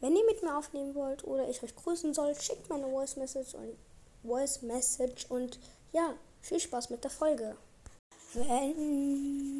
Wenn ihr mit mir aufnehmen wollt oder ich euch grüßen soll, schickt meine Voice Message und Voice Message und ja, viel Spaß mit der Folge. Wenn